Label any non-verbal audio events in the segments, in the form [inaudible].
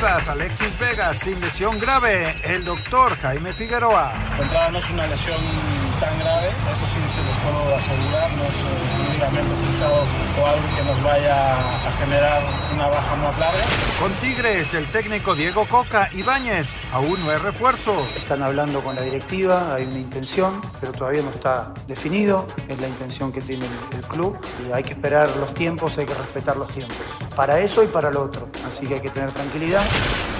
Alexis Vega sin lesión grave. El doctor Jaime Figueroa. No es una lesión tan grave, eso sí se los puedo asegurar, no es eh, ligamento cruzado o algo que nos vaya a generar una baja más larga. Con Tigres, el técnico Diego Coca Ibáñez aún no es refuerzo. Están hablando con la directiva, hay una intención, pero todavía no está definido, es la intención que tiene el, el club y hay que esperar los tiempos, hay que respetar los tiempos, para eso y para lo otro, así que hay que tener tranquilidad.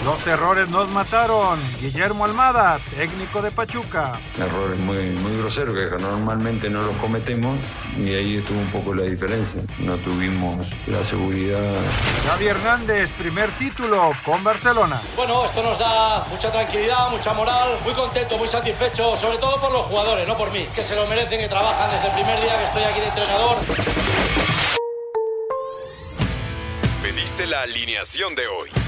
Los errores nos mataron. Guillermo Almada, técnico de Pachuca. Errores muy, muy groseros que normalmente no los cometemos y ahí estuvo un poco la diferencia. No tuvimos la seguridad. Javi Hernández, primer título con Barcelona. Bueno, esto nos da mucha tranquilidad, mucha moral, muy contento, muy satisfecho, sobre todo por los jugadores, no por mí, que se lo merecen, que trabajan desde el primer día que estoy aquí de entrenador. Pediste la alineación de hoy.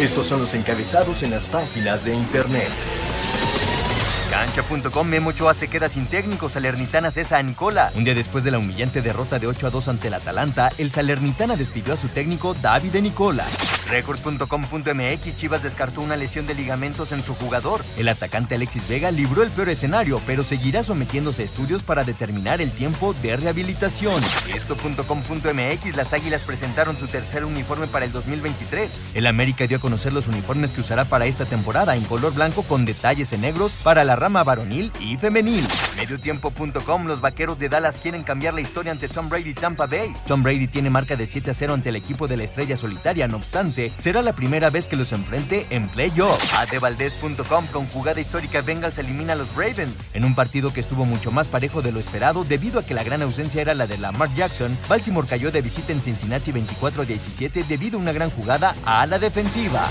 Estos son los encabezados en las páginas de internet. Cancha.com Memo Ochoa se queda sin técnico, Salernitana cesa a Nicola. Un día después de la humillante derrota de 8 a 2 ante el Atalanta, el Salernitana despidió a su técnico David de Nicola. Record.com.mx Chivas descartó una lesión de ligamentos en su jugador. El atacante Alexis Vega libró el peor escenario, pero seguirá sometiéndose a estudios para determinar el tiempo de rehabilitación. Esto.com.mx Las Águilas presentaron su tercer uniforme para el 2023. El América dio a conocer los uniformes que usará para esta temporada en color blanco con detalles en negros para la rama varonil y femenil. Mediotiempo.com Los vaqueros de Dallas quieren cambiar la historia ante Tom Brady Tampa Bay. Tom Brady tiene marca de 7 a 0 ante el equipo de la estrella solitaria, no obstante, será la primera vez que los enfrente en playoff. Adevaldez.com con jugada histórica Bengals elimina a los Ravens. En un partido que estuvo mucho más parejo de lo esperado debido a que la gran ausencia era la de Lamar Jackson, Baltimore cayó de visita en Cincinnati 24 a 17 debido a una gran jugada a la defensiva.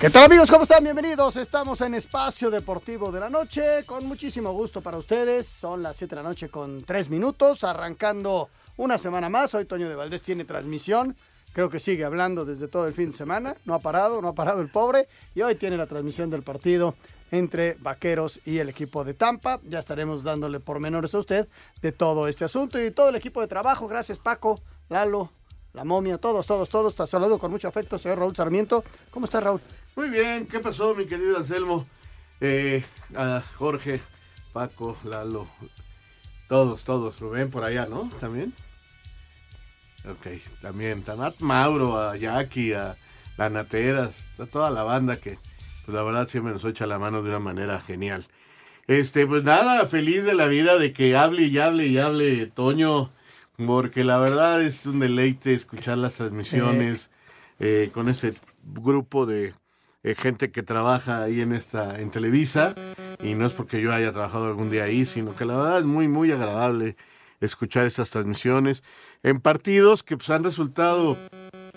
¿Qué tal amigos? ¿Cómo están? Bienvenidos. Estamos en Espacio Deportivo de la Noche con muchísimo gusto para ustedes. Son las 7 de la noche con 3 minutos, arrancando una semana más. Hoy Toño de Valdés tiene transmisión. Creo que sigue hablando desde todo el fin de semana. No ha parado, no ha parado el pobre. Y hoy tiene la transmisión del partido entre Vaqueros y el equipo de Tampa. Ya estaremos dándole pormenores a usted de todo este asunto y todo el equipo de trabajo. Gracias Paco, Lalo, la momia, todos, todos, todos. Te saludo con mucho afecto, señor Raúl Sarmiento. ¿Cómo está Raúl? Muy bien, ¿qué pasó, mi querido Anselmo? Eh, a Jorge, Paco, Lalo, todos, todos. Rubén por allá, ¿no? ¿También? Ok, también. Tanat Mauro, a Jackie, a la Nateras, a toda la banda que, pues la verdad, siempre nos echa la mano de una manera genial. Este, pues nada, feliz de la vida de que hable y hable y hable Toño, porque la verdad es un deleite escuchar las transmisiones eh, con ese grupo de eh, gente que trabaja ahí en esta en Televisa y no es porque yo haya trabajado algún día ahí, sino que la verdad es muy muy agradable escuchar estas transmisiones en partidos que pues, han resultado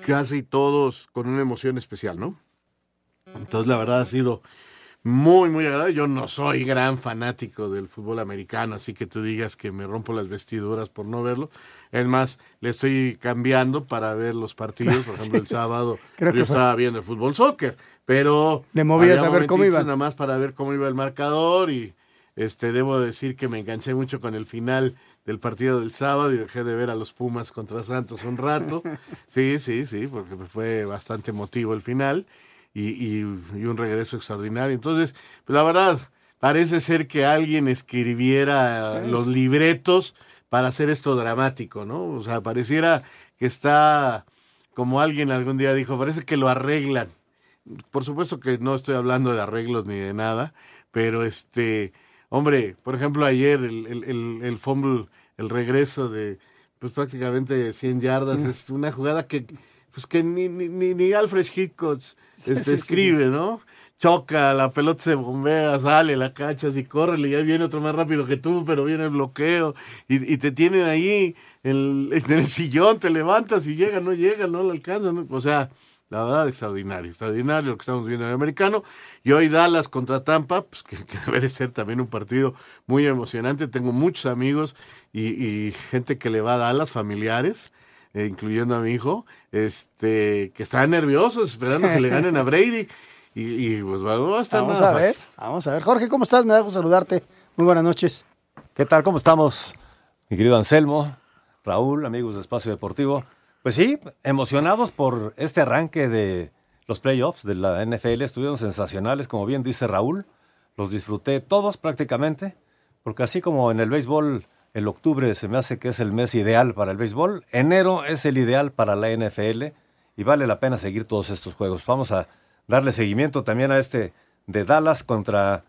casi todos con una emoción especial, ¿no? Entonces la verdad ha sido muy muy agradable. Yo no soy gran fanático del fútbol americano, así que tú digas que me rompo las vestiduras por no verlo. Es más, le estoy cambiando para ver los partidos. Por [laughs] ejemplo, el sábado Creo yo estaba viendo el fútbol soccer, pero Le movías a ver cómo iba. Nada más para ver cómo iba el marcador y este debo decir que me enganché mucho con el final del partido del sábado y dejé de ver a los Pumas contra Santos un rato. [laughs] Sí, sí, sí, porque fue bastante emotivo el final y, y, y un regreso extraordinario. Entonces, pues la verdad, parece ser que alguien escribiera los libretos para hacer esto dramático, ¿no? O sea, pareciera que está, como alguien algún día dijo, parece que lo arreglan. Por supuesto que no estoy hablando de arreglos ni de nada, pero este, hombre, por ejemplo, ayer el, el, el, el fumble, el regreso de, pues prácticamente 100 yardas, es una jugada que, pues que ni, ni, ni Alfred Hitchcock este, [laughs] sí, escribe. ¿no? choca, la pelota se bombea, sale, la cachas y corre, y ya viene otro más rápido que tú, pero viene el bloqueo y, y te tienen ahí en el, [laughs] en el, sillón, te levantas y llega, no llega, no lo alcanza, ¿no? o sea, la verdad extraordinario, extraordinario lo que estamos viendo en el americano. Y hoy Dallas contra Tampa, pues que, que debe de ser también un partido muy emocionante. Tengo muchos amigos y, y gente que le va a Dallas, familiares, eh, incluyendo a mi hijo, este, que están nerviosos esperando que le ganen a Brady. [laughs] Y, y pues bueno, va a estar Vamos nada a ver, fácil. vamos a ver. Jorge, ¿cómo estás? Me da gusto saludarte. Muy buenas noches. ¿Qué tal? ¿Cómo estamos? Mi querido Anselmo, Raúl, amigos de Espacio Deportivo. Pues sí, emocionados por este arranque de los playoffs de la NFL. Estuvieron sensacionales, como bien dice Raúl. Los disfruté todos prácticamente, porque así como en el béisbol el octubre se me hace que es el mes ideal para el béisbol, enero es el ideal para la NFL y vale la pena seguir todos estos juegos. Vamos a darle seguimiento también a este de Dallas contra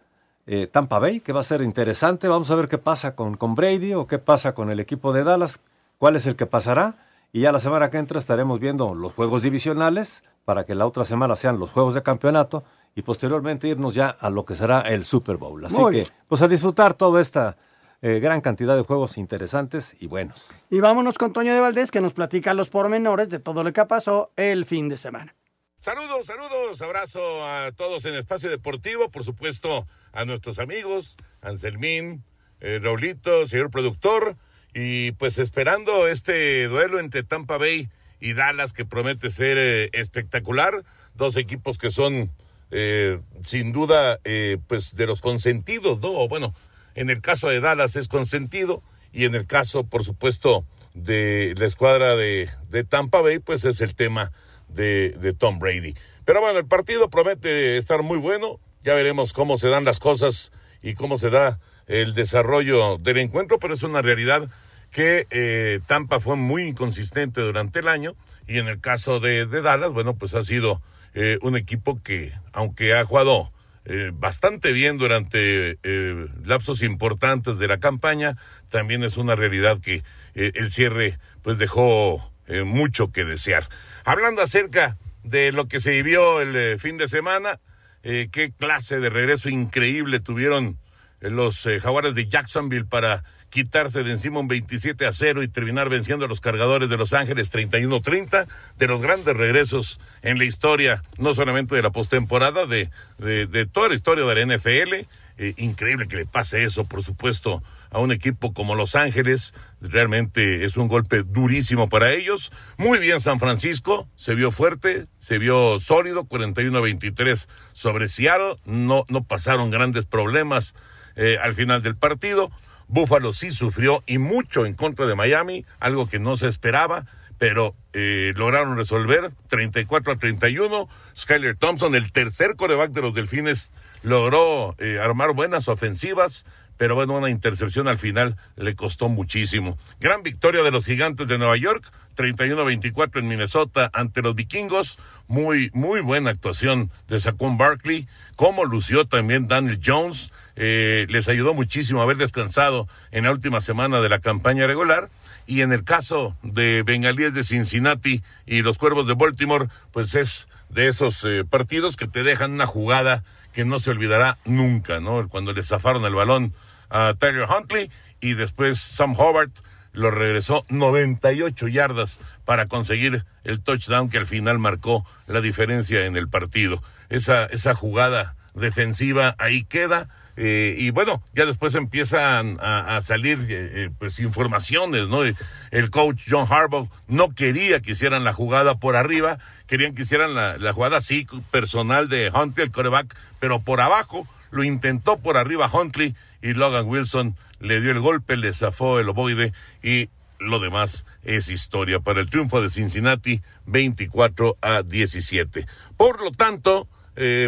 eh, Tampa Bay, que va a ser interesante. Vamos a ver qué pasa con, con Brady o qué pasa con el equipo de Dallas, cuál es el que pasará. Y ya la semana que entra estaremos viendo los juegos divisionales para que la otra semana sean los juegos de campeonato y posteriormente irnos ya a lo que será el Super Bowl. Así Muy que, pues a disfrutar toda esta eh, gran cantidad de juegos interesantes y buenos. Y vámonos con Toño de Valdés, que nos platica los pormenores de todo lo que pasó el fin de semana. Saludos, saludos, abrazo a todos en Espacio Deportivo, por supuesto a nuestros amigos, Anselmín, eh, Raulito, señor productor, y pues esperando este duelo entre Tampa Bay y Dallas que promete ser eh, espectacular, dos equipos que son eh, sin duda eh, pues de los consentidos, ¿no? O Bueno, en el caso de Dallas es consentido y en el caso, por supuesto, de la escuadra de, Tampa Bay, pues es el tema de, Tom Brady. Pero bueno, el partido promete estar muy bueno. Ya veremos cómo se dan las cosas y cómo se da el desarrollo del encuentro, pero es una realidad que eh, Tampa fue muy inconsistente durante el año y en el caso de, de Dallas, bueno, pues ha sido eh, un equipo que, aunque ha jugado eh, bastante bien durante eh, lapsos importantes de la campaña, también es una realidad que eh, el cierre pues dejó mucho que desear. Hablando acerca de lo que se vivió el fin de semana, qué clase de regreso increíble tuvieron los jaguares de Jacksonville para quitarse de encima un 27 a 0 y terminar venciendo a los cargadores de Los Ángeles 31-30, de los grandes regresos en la historia, no solamente de la postemporada, de, de, toda la historia de la NFL. Eh, increíble que le pase eso, por supuesto, a un equipo como Los Ángeles. Realmente es un golpe durísimo para ellos. Muy bien San Francisco, se vio fuerte, se vio sólido, 41-23 sobre Seattle. No, no pasaron grandes problemas eh, al final del partido. Buffalo sí sufrió y mucho en contra de Miami, algo que no se esperaba, pero eh, lograron resolver 34 a 31. Skyler Thompson, el tercer coreback de los Delfines, logró eh, armar buenas ofensivas, pero bueno, una intercepción al final le costó muchísimo. Gran victoria de los gigantes de Nueva York, 31-24 en Minnesota ante los vikingos. Muy, muy buena actuación de Saquon Barkley. Como lució también Daniel Jones. Eh, les ayudó muchísimo haber descansado en la última semana de la campaña regular. Y en el caso de Bengalíes de Cincinnati y los Cuervos de Baltimore, pues es de esos eh, partidos que te dejan una jugada que no se olvidará nunca, ¿no? Cuando le zafaron el balón a Tyler Huntley y después Sam Hobart lo regresó 98 yardas para conseguir el touchdown que al final marcó la diferencia en el partido. Esa, esa jugada defensiva ahí queda. Eh, y bueno, ya después empiezan a, salir eh, eh, pues informaciones, ¿no? El coach John Harbaugh no quería que hicieran la jugada por arriba, querían que hicieran la, la jugada así personal de Huntley, el coreback, pero por abajo lo intentó por arriba Huntley y Logan Wilson le dio el golpe, le zafó el ovoide y lo demás es historia para el triunfo de Cincinnati 24 a 17. Por lo tanto,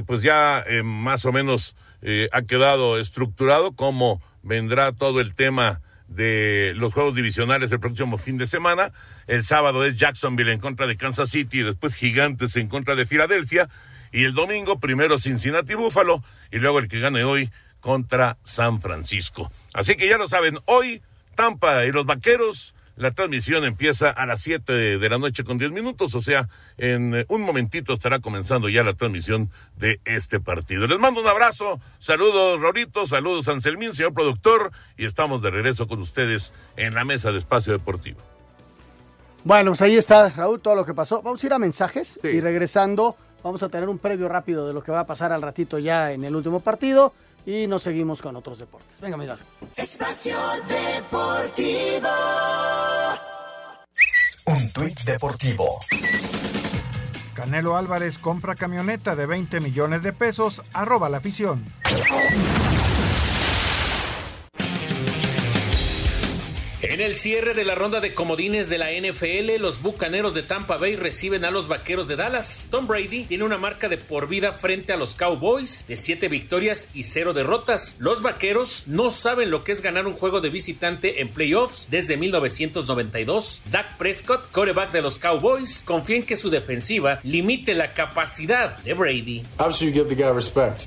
pues ya más o menos eh, ha quedado estructurado cómo vendrá todo el tema de los juegos divisionales el próximo fin de semana. El sábado es Jacksonville en contra de Kansas City y después Gigantes en contra de Filadelfia. Y el domingo primero Cincinnati Buffalo y luego el que gane hoy contra San Francisco. Así que ya lo saben, hoy Tampa y los Vaqueros la transmisión empieza a las 7 de, la noche con 10 minutos, o sea, en eh, un momentito estará comenzando ya la transmisión de este partido. Les mando un abrazo, saludos Rorito, saludos Anselmín, señor productor, y estamos de regreso con ustedes en la mesa de Espacio Deportivo. Bueno, pues ahí está, Raúl, todo lo que pasó. Vamos a ir a mensajes y regresando vamos a tener un previo rápido de lo que va a pasar al ratito ya en el último partido y nos seguimos con otros deportes. Venga, mira. Espacio Deportivo. Un tuit deportivo. Canelo Álvarez compra camioneta de 20 millones de pesos, arroba la afición. En el cierre de la ronda de comodines de la NFL, los Bucaneros de Tampa Bay reciben a los Vaqueros de Dallas. Tom Brady tiene una marca de por vida frente a los Cowboys de 7 victorias y 0 derrotas. Los Vaqueros no saben lo que es ganar un juego de visitante en playoffs desde 1992. Dak Prescott, coreback de los Cowboys, confía en que su defensiva limite la capacidad de Brady.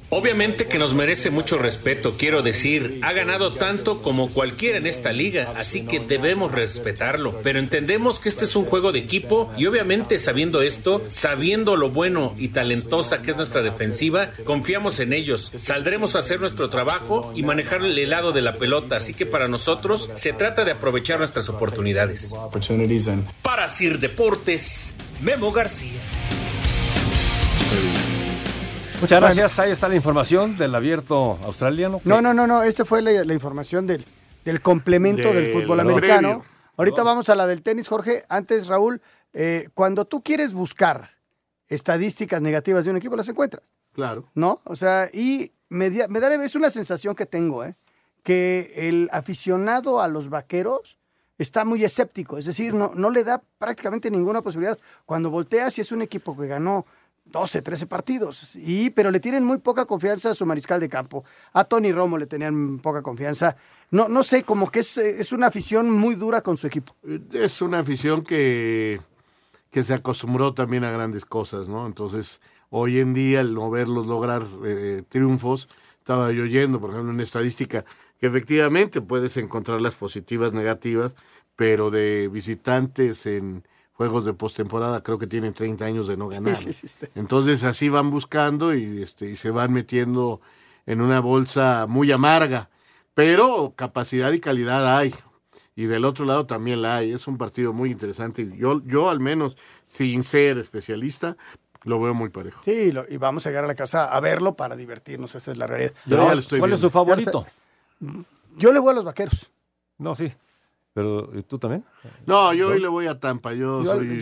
Obviamente que nos merece mucho respeto, quiero decir, ha ganado tanto como cualquiera en esta liga, así que debemos respetarlo. Pero entendemos que este es un juego de equipo y obviamente sabiendo esto, sabiendo lo bueno y talentosa que es nuestra defensiva, confiamos en ellos. Saldremos a hacer nuestro trabajo y manejar el lado de la pelota. Así que para nosotros se trata de aprovechar nuestras oportunidades. Para Sir Deportes, Memo García. Muchas gracias. Ahí está la información del abierto australiano. No, no, no, no. Esta fue la, la información del, del complemento del fútbol americano. Ahorita vamos a la del tenis, Jorge. Antes, Raúl, eh, cuando tú quieres buscar estadísticas negativas de un equipo, las encuentras. Claro. ¿No? O sea, y me, me da, es una sensación que tengo, ¿eh? Que el aficionado a los vaqueros está muy escéptico, es decir, no, no le da prácticamente ninguna posibilidad. Cuando volteas y es un equipo que ganó 12, 13 partidos, y, pero le tienen muy poca confianza a su mariscal de campo. A Tony Romo le tenían poca confianza. No, no sé, como que es, es una afición muy dura con su equipo. Es una afición que, que se acostumbró también a grandes cosas, ¿no? Entonces, hoy en día, el no verlos lograr eh, triunfos, estaba yo oyendo, por ejemplo, una estadística, que efectivamente puedes encontrar las positivas, negativas, pero de visitantes en juegos de postemporada, creo que tienen 30 años de no ganar. Entonces así van buscando y, este, y se van metiendo en una bolsa muy amarga, pero capacidad y calidad hay. Y del otro lado también la hay. Es un partido muy interesante. Yo, yo al menos, sin ser especialista, lo veo muy parejo. Sí, y vamos a llegar a la casa a verlo para divertirnos. Esa es la realidad. ¿Cuál es su favorito? Yo le voy a los vaqueros. No, sí. Pero ¿tú también? No, yo hoy le voy a Tampa. Yo, soy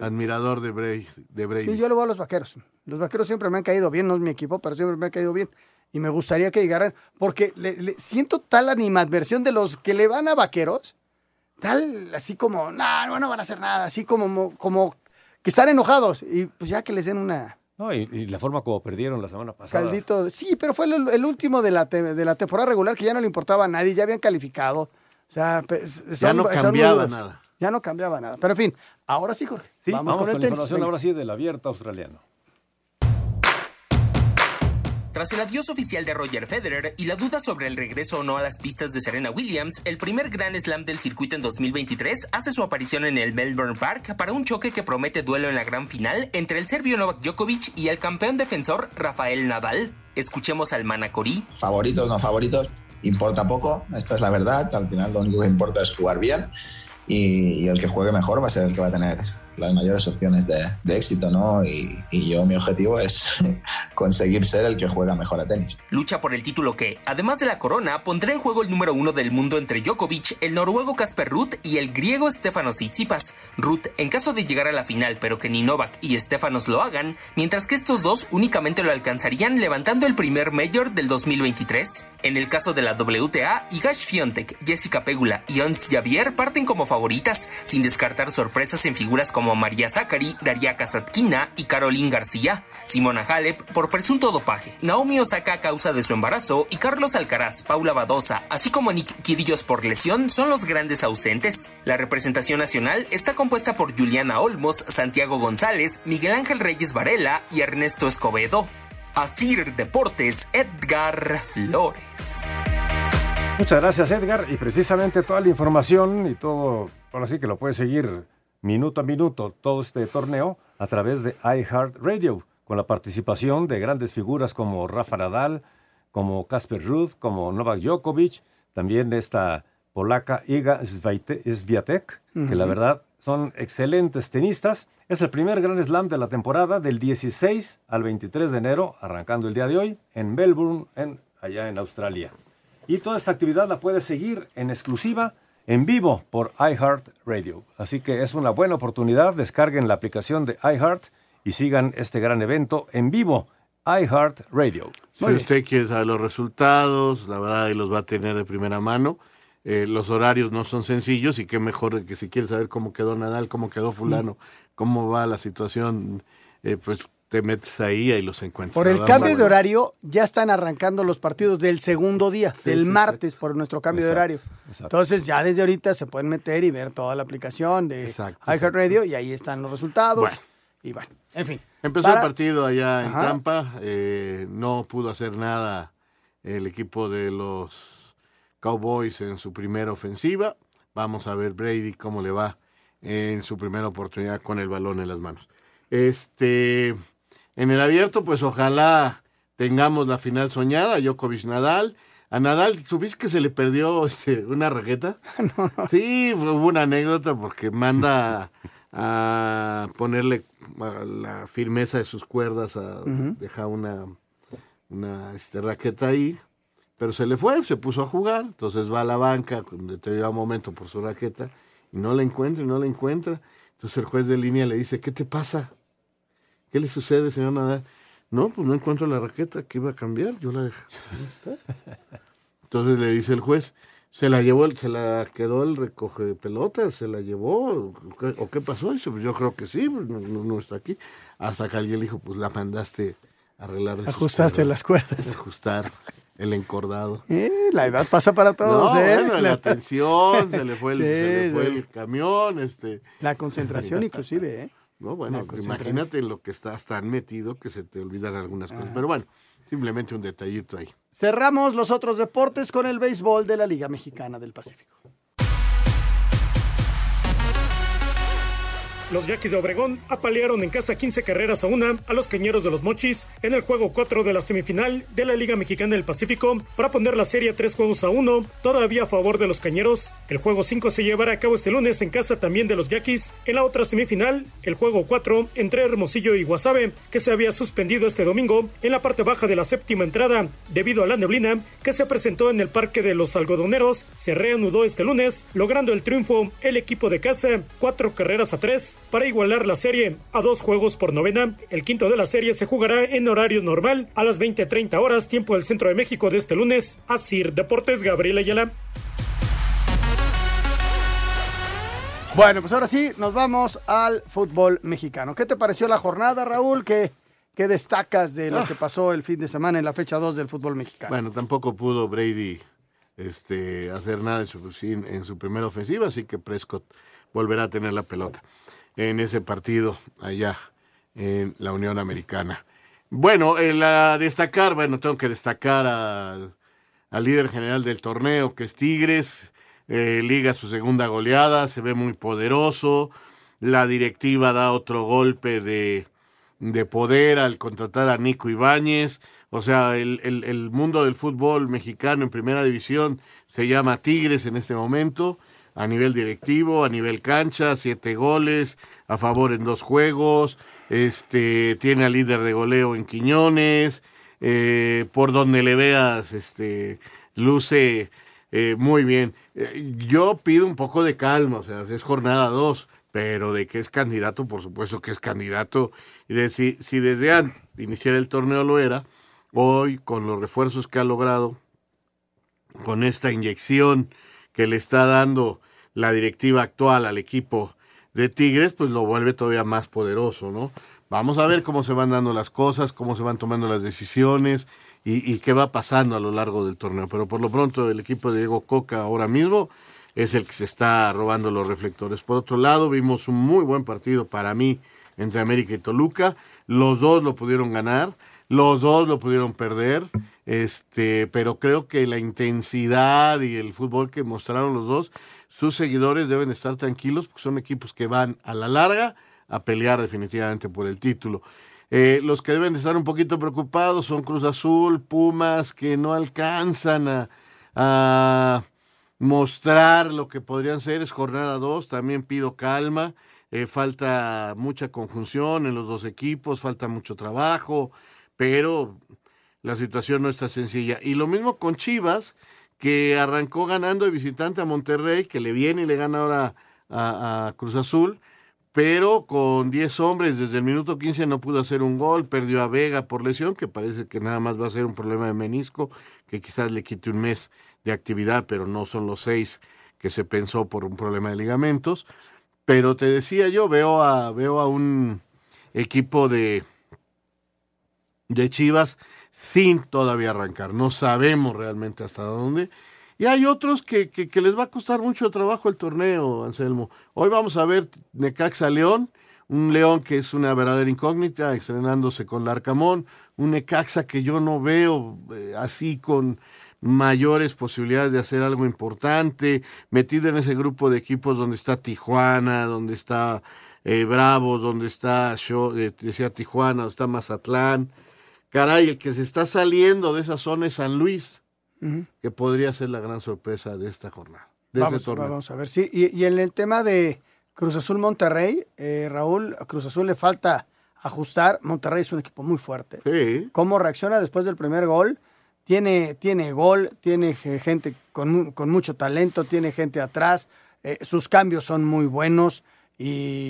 admirador de Brady, de Brady. Sí, yo le voy a los vaqueros. Los vaqueros siempre me han caído bien, no es mi equipo, pero siempre me han caído bien. Y me gustaría que llegaran, porque le, siento tal animadversión de los que le van a vaqueros, tal, así como, no, no, van a hacer nada, así como, como que están enojados. Y pues ya que les den una, no, y, la forma como perdieron la semana pasada. Caldito, sí, pero fue el, último de la, de la temporada regular que ya no le importaba a nadie, ya habían calificado. O sea, ya no cambiaba nada. Ya no cambiaba nada. Pero en fin, ahora sí, Jorge. Sí, vamos, con, el la información ahora sí del abierto australiano. Tras el adiós oficial de Roger Federer y la duda sobre el regreso o no a las pistas de Serena Williams, el primer Grand Slam del circuito en 2023 hace su aparición en el Melbourne Park para un choque que promete duelo en la gran final entre el serbio Novak Djokovic y el campeón defensor Rafael Nadal. Escuchemos al Manacorí. Favoritos, no favoritos, importa poco, esta es la verdad, al final lo único que importa es jugar bien y, el que juegue mejor va a ser el que va a tener las mayores opciones de, de éxito, ¿no? Y, yo mi objetivo es [laughs] conseguir ser el que juega mejor a tenis. Lucha por el título que, además de la corona, pondrá en juego el número uno del mundo entre Djokovic, el noruego Casper Ruth y el griego Stefanos Tsitsipas. Ruth, en caso de llegar a la final, pero que ni Novak y Stefanos lo hagan, mientras que estos dos únicamente lo alcanzarían levantando el primer Major del 2023. En el caso de la WTA, Igash Fiontek, Jessica Pegula y Ons Javier parten como favoritas, sin descartar sorpresas en figuras como María Zachary, Daria Kasatkina y Caroline García, Simona Halep por presunto dopaje, Naomi Osaka a causa de su embarazo y Carlos Alcaraz, Paula Badosa, así como Nick Kyrgios por lesión son los grandes ausentes. La representación nacional está compuesta por Juliana Olmos, Santiago González, Miguel Ángel Reyes Varela y Ernesto Escobedo. Asir Deportes, Edgar Flores. Muchas gracias, Edgar. Y precisamente toda la información y todo, ahora sí que lo puedes seguir minuto a minuto, todo este torneo, a través de iHeartRadio, con la participación de grandes figuras como Rafa Nadal, como Casper Ruth, como Novak Djokovic, también esta polaca Iga Swiatek, que la verdad son excelentes tenistas. Es el primer Grand Slam de la temporada del 16 al 23 de enero, arrancando el día de hoy en Melbourne, en, allá en Australia. Y toda esta actividad la puedes seguir en exclusiva, en vivo, por iHeartRadio. Así que es una buena oportunidad. Descarguen la aplicación de iHeart y sigan este gran evento en vivo, iHeartRadio. Si usted quiere saber los resultados, la verdad ahí los va a tener de primera mano. Eh, los horarios no son sencillos y qué mejor que si quiere saber cómo quedó Nadal, cómo quedó fulano, cómo va la situación, eh, pues te metes ahí y los encuentras. Por el cambio de horario, ya están arrancando los partidos del segundo día, del sí, martes, por nuestro cambio de Exacto, horario. Entonces, ya desde ahorita se pueden meter y ver toda la aplicación de iHeartRadio y ahí están los resultados. Bueno. Y bueno, en fin. Empezó Para- el partido allá en Ajá. Tampa, eh, no pudo hacer nada el equipo de los Cowboys en su primera ofensiva. Vamos a ver Brady cómo le va en su primera oportunidad con el balón en las manos. Este, en el abierto, pues ojalá tengamos la final soñada, Djokovic Nadal. A Nadal, ¿subiste que se le perdió este, una raqueta? [laughs] Sí, hubo una anécdota porque manda a ponerle a la firmeza de sus cuerdas, a Ujú. dejar una, una este, raqueta ahí, pero se le fue, se puso a jugar, entonces va a la banca con determinado momento por su raqueta y no la encuentra y no la encuentra. Entonces el juez de línea le dice, ¿qué te pasa? ¿Qué le sucede, señor Nadal? No, pues no encuentro la raqueta, que iba a cambiar, yo la dejé. [laughs] Entonces le dice el juez, ¿se la llevó, el- se la quedó el recoge pelotas, se la llevó? ¿O qué, pasó? Dice, pues yo creo que sí, pues no, está aquí. Hasta que alguien le dijo, pues la mandaste a arreglar de Ajustaste las cuerdas. [laughs] Ajustar el encordado. Eh, la edad pasa para todos, no, ¿eh? bueno, la atención, se le fue el, [laughs] Sí, se le fue sí. el camión, este. La concentración inclusive, ¿eh? No, bueno, imagínate en lo que estás tan metido que se te olvidan algunas cosas. Pero bueno, simplemente un detallito ahí. Cerramos los otros deportes con el béisbol de la Liga Mexicana del Pacífico. Los Yaquis de Obregón apalearon en casa 15 carreras a una a los Cañeros de los Mochis en el juego 4 de la semifinal de la Liga Mexicana del Pacífico para poner la serie a 3 juegos a 1, todavía a favor de los Cañeros. El juego 5 se llevará a cabo este lunes en casa también de los Yaquis. En la otra semifinal, el juego 4 entre Hermosillo y Guasave, que se había suspendido este domingo en la parte baja de la séptima entrada debido a la neblina que se presentó en el Parque de los Algodoneros, se reanudó este lunes, logrando el triunfo el equipo de casa, cuatro carreras a tres para igualar la serie a dos juegos por novena. El quinto de la serie se jugará en horario normal a las 20:30 horas, tiempo del centro de México de este lunes. Asir Deportes, Gabriel Ayala. Bueno, pues ahora sí, nos vamos al fútbol mexicano. ¿Qué te pareció la jornada, Raúl? ¿Qué, qué destacas de lo Ah. que pasó el fin de semana en la fecha 2 del fútbol mexicano? Bueno, tampoco pudo Brady este, hacer nada en su, en su primera ofensiva, así que Prescott volverá a tener la pelota en ese partido allá en la Unión Americana. Bueno, el, a destacar, bueno, tengo que destacar al, al líder general del torneo, que es Tigres, eh, liga su segunda goleada, se ve muy poderoso, la directiva da otro golpe de, de poder al contratar a Nico Ibáñez, o sea, el- el mundo del fútbol mexicano en primera división se llama Tigres en este momento, a nivel directivo, a nivel cancha, siete goles, a favor en dos juegos, este, tiene al líder de goleo en Quiñones, eh, por donde le veas, este, luce eh, muy bien. Eh, yo pido un poco de calma, o sea, es jornada dos, pero de que es candidato, por supuesto que es candidato, y de si, si desde antes de iniciar el torneo lo era, hoy con los refuerzos que ha logrado, con esta inyección que le está dando la directiva actual al equipo de Tigres, pues lo vuelve todavía más poderoso, ¿no? Vamos a ver cómo se van dando las cosas, cómo se van tomando las decisiones y, qué va pasando a lo largo del torneo. Pero por lo pronto el equipo de Diego Coca ahora mismo es el que se está robando los reflectores. Por otro lado, vimos un muy buen partido para mí entre América y Toluca. Los dos lo pudieron ganar, los dos lo pudieron perder, este, pero creo que la intensidad y el fútbol que mostraron los dos, sus seguidores deben estar tranquilos porque son equipos que van a la larga a pelear definitivamente por el título. Eh, los que deben de estar un poquito preocupados son Cruz Azul, Pumas, que no alcanzan a, a mostrar lo que podrían ser. Es jornada 2, también pido calma. Eh, falta mucha conjunción en los dos equipos, falta mucho trabajo, pero la situación no está sencilla. Y lo mismo con Chivas, que arrancó ganando de visitante a Monterrey, que le viene y le gana ahora a, Cruz Azul pero con 10 hombres desde el minuto 15 no pudo hacer un gol, perdió a Vega por lesión, que parece que nada más va a ser un problema de menisco, que quizás le quite un mes de actividad, pero no son los seis que se pensó por un problema de ligamentos. Pero te decía yo, veo a, veo a un equipo de, de Chivas sin todavía arrancar. No sabemos realmente hasta dónde. Y hay otros que, que, que, les va a costar mucho trabajo el torneo, Anselmo. Hoy vamos a ver Necaxa León, un León que es una verdadera incógnita, estrenándose con Larcamón, un Necaxa que yo no veo eh, así con mayores posibilidades de hacer algo importante, metido en ese grupo de equipos donde está Tijuana, donde está eh, Bravos, donde está, yo eh, decía Tijuana, donde está Mazatlán. Caray, el que se está saliendo de esa zona es San Luis Uh -huh. que podría ser la gran sorpresa de esta jornada. De vamos, este torneo. vamos a ver, sí. Y, y, en el tema de Cruz Azul Monterrey, eh, Raúl, a Cruz Azul le falta ajustar. Monterrey es un equipo muy fuerte. Sí. ¿Cómo reacciona después del primer gol? Tiene, tiene gol, tiene gente con, con mucho talento, tiene gente atrás. Eh, sus cambios son muy buenos. Y,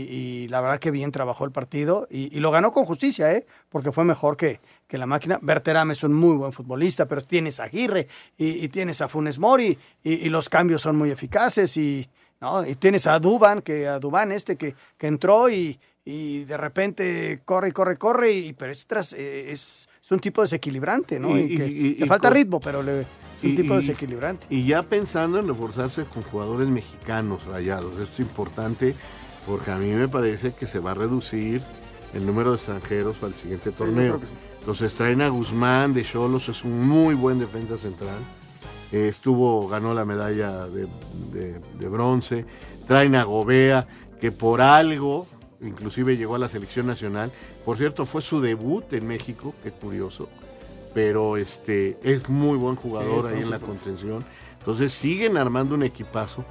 y, la verdad que bien trabajó el partido y, y, lo ganó con justicia, ¿eh? porque fue mejor que, que la máquina. Berterame es un muy buen futbolista, pero tienes a Aguirre y, tienes a Funes Mori y, los cambios son muy eficaces y, ¿no? y tienes a Duban, que a Duban este que, que entró y, de repente corre y corre, corre, y, pero es, tras, eh, es, es, un tipo desequilibrante, ¿no? Y, que, le falta ritmo, pero le, es un tipo desequilibrante. Y ya pensando en reforzarse con jugadores mexicanos rayados, esto es importante porque a mí me parece que se va a reducir el número de extranjeros para el siguiente torneo. Sí. Entonces traen a Guzmán de Cholos, es un muy buen defensa central. Eh, estuvo, ganó la medalla de, de, de, bronce. Traen a Gobea, que por algo, inclusive llegó a la selección nacional. Por cierto, fue su debut en México, qué curioso. Pero este es muy buen jugador sí, ahí en la contención. Entonces siguen armando un equipazo.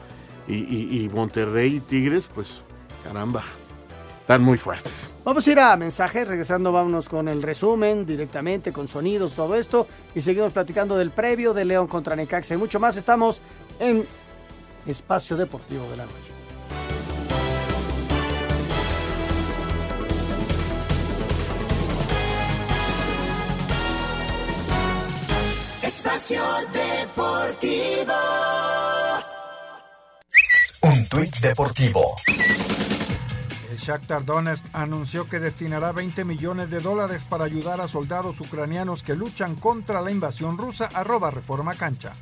Y, y, y Monterrey y Tigres, pues caramba, están muy fuertes. Vamos a ir a mensajes, regresando vámonos con el resumen directamente, con sonidos, todo esto, y seguimos platicando del previo de León contra Necaxa y mucho más. Estamos en Espacio Deportivo de la Noche. Espacio Deportivo. Un tuit deportivo. Shakhtar Donetsk anunció que destinará 20 millones de dólares para ayudar a soldados ucranianos que luchan contra la invasión rusa. Arroba Reforma Cancha.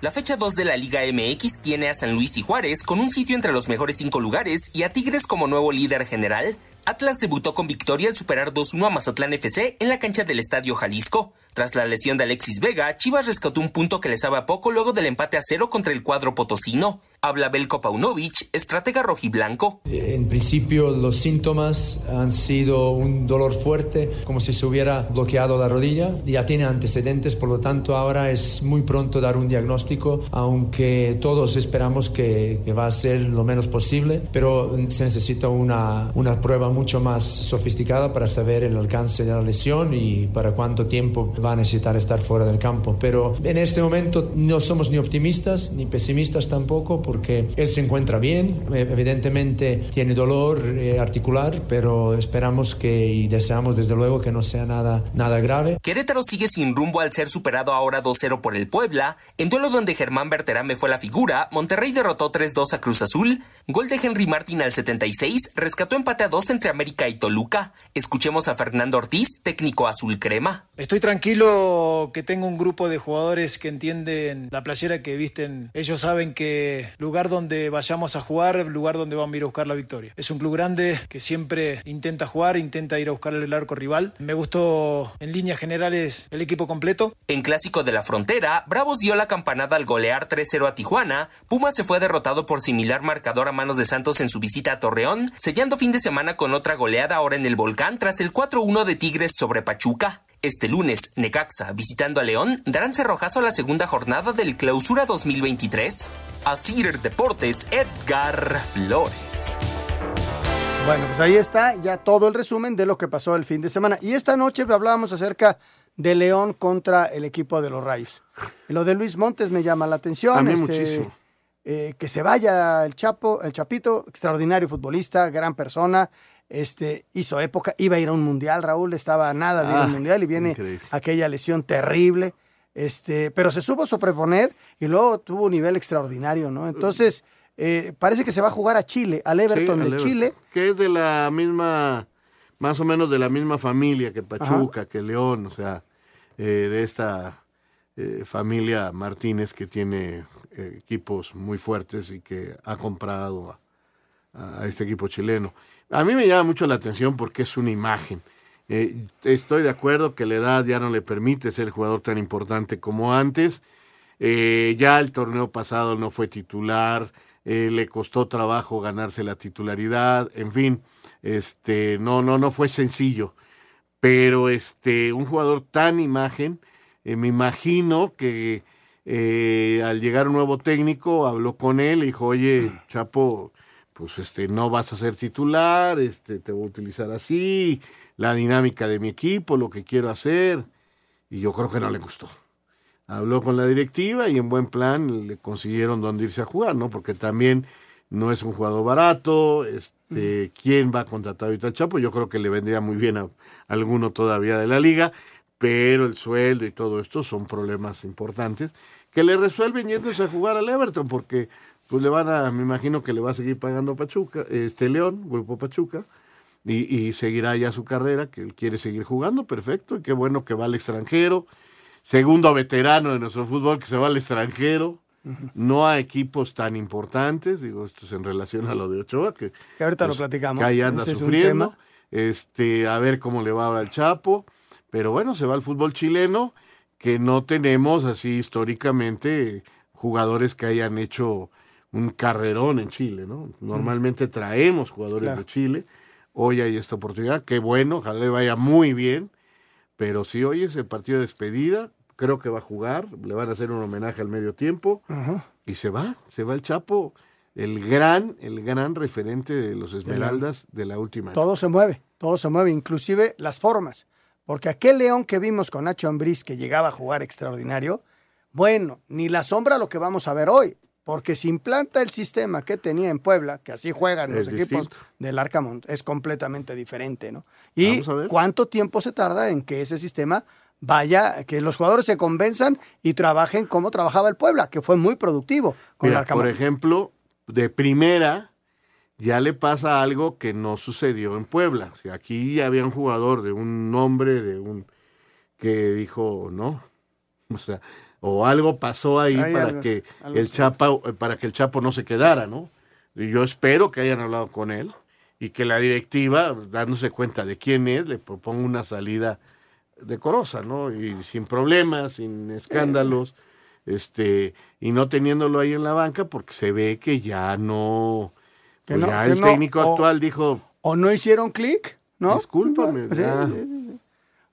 La fecha 2 de la Liga MX tiene a San Luis y Juárez con un sitio entre los mejores cinco lugares y a Tigres como nuevo líder general Atlas debutó con victoria al superar 2-1 a Mazatlán FC en la cancha del Estadio Jalisco. Tras la lesión de Alexis Vega, Chivas rescató un punto que le sabe a poco luego del empate a cero contra el cuadro potosino. Habla Belko Paunovic, estratega rojiblanco. En principio los síntomas han sido un dolor fuerte, como si se hubiera bloqueado la rodilla. Ya tiene antecedentes, por lo tanto ahora es muy pronto dar un diagnóstico, aunque todos esperamos que, que va a ser lo menos posible, pero se necesita una, una prueba mucho más sofisticada para saber el alcance de la lesión y para cuánto tiempo va a necesitar estar fuera del campo. Pero en este momento no somos ni optimistas ni pesimistas tampoco porque él se encuentra bien, evidentemente tiene dolor eh, articular, pero esperamos que y deseamos desde luego que no sea nada, nada grave. Querétaro sigue sin rumbo al ser superado ahora 2-0 por el Puebla. En duelo donde Germán Berterame fue la figura, Monterrey derrotó 3-2 a Cruz Azul. Gol de Henry Martin al 76 rescató empate a 2 entre América y Toluca. Escuchemos a Fernando Ortiz, técnico azul crema. Estoy tranquilo que tengo un grupo de jugadores que entienden la playera que visten. Ellos saben que lugar donde vayamos a jugar, lugar donde vamos a ir a buscar la victoria. Es un club grande que siempre intenta jugar, intenta ir a buscar el arco rival. Me gustó en líneas generales el equipo completo. En Clásico de la Frontera, Bravos dio la campanada al golear 3-0 a Tijuana. Pumas se fue derrotado por similar marcador a manos de Santos en su visita a Torreón, sellando fin de semana con otra goleada ahora en el Volcán tras el 4-1 de Tigres sobre Pachuca. Este lunes, Necaxa, visitando a León, darán cerrojazo a la segunda jornada del Clausura 2023. Asir Deportes, Edgar Flores. Bueno, pues ahí está ya todo el resumen de lo que pasó el fin de semana. Y esta noche hablábamos acerca de León contra el equipo de los Rayos. Lo de Luis Montes me llama la atención. A mí este, muchísimo. eh, que se vaya el Chapo, el Chapito, extraordinario futbolista, gran persona. Este, hizo época, iba a ir a un mundial, Raúl, estaba a nada de ir a un Ah, mundial y viene increíble. aquella lesión terrible. Este, pero se supo sobreponer y luego tuvo un nivel extraordinario, ¿no? Entonces, eh, parece que se va a jugar a Chile, al Everton Sí, al de Everton, Chile. Que es de la misma, más o menos de la misma familia que Pachuca, que León, o sea, eh, de esta eh, familia Martínez que tiene eh, equipos muy fuertes y que ha comprado a, a este equipo chileno. A mí me llama mucho la atención porque es una imagen. Eh, estoy de acuerdo que la edad ya no le permite ser el jugador tan importante como antes. Eh, ya el torneo pasado no fue titular, eh, le costó trabajo ganarse la titularidad, en fin, este, no, no, no fue sencillo. Pero este, un jugador tan imagen, eh, me imagino que eh, al llegar un nuevo técnico habló con él y dijo, oye, Chapo, pues este, no vas a ser titular, este, te voy a utilizar así, la dinámica de mi equipo, lo que quiero hacer. Y yo creo que no le gustó habló con la directiva y en buen plan le consiguieron dónde irse a jugar, ¿no? Porque también no es un jugador barato, este, ¿quién va a contratar ahorita al Chapo? Yo creo que le vendría muy bien a, alguno todavía de la liga, pero el sueldo y todo esto son problemas importantes que le resuelven yéndose a jugar al Everton, porque pues le van a, me imagino que le va a seguir pagando Pachuca, este León, Grupo Pachuca, y, y seguirá ya su carrera, que él quiere seguir jugando, perfecto, y qué bueno que va al extranjero, segundo veterano de nuestro fútbol que se va al extranjero, no a equipos tan importantes, digo, esto es en relación a lo de Ochoa, que, Que ahorita pues, lo platicamos. que ahí anda Ese es sufriendo, tema. este, a ver cómo le va ahora al Chapo, pero bueno, se va al fútbol chileno, que no tenemos así históricamente jugadores que hayan hecho un carrerón en Chile, ¿no? Normalmente traemos jugadores Claro. de Chile, hoy hay esta oportunidad, qué bueno, ojalá le vaya muy bien, pero si hoy es el partido de despedida, creo que va a jugar, le van a hacer un homenaje al medio tiempo Ajá. y se va, se va el Chapo, el gran, el gran referente de los Esmeraldas de la última. Todo se mueve, todo se mueve, inclusive las formas. Porque aquel León que vimos con Nacho Ambriz que llegaba a jugar extraordinario, bueno, ni la sombra lo que vamos a ver hoy. Porque si implanta el sistema que tenía en Puebla, que así juegan los Es equipos distinto. del Arcamont, es completamente diferente, ¿no? Y cuánto tiempo se tarda en que ese sistema vaya, que los jugadores se convenzan y trabajen como trabajaba el Puebla, que fue muy productivo con el Mira, Arcamont. por ejemplo, de primera ya le pasa algo que no sucedió en Puebla. O sea, aquí había un jugador de un nombre, de un que dijo no. O sea, o algo pasó ahí Hay para algo- que algo el sí. Chapa, para que el Chapo no se quedara, ¿no? Y yo espero que hayan hablado con él y que la directiva, dándose cuenta de quién es, le proponga una salida decorosa, ¿no? Y sin problemas, sin escándalos, este, y no teniéndolo ahí en la banca porque se ve que ya no, Que pues no, ya que el no, técnico o- actual dijo, O no hicieron clic, ¿no? discúlpame, Sí, ya. sí, sí.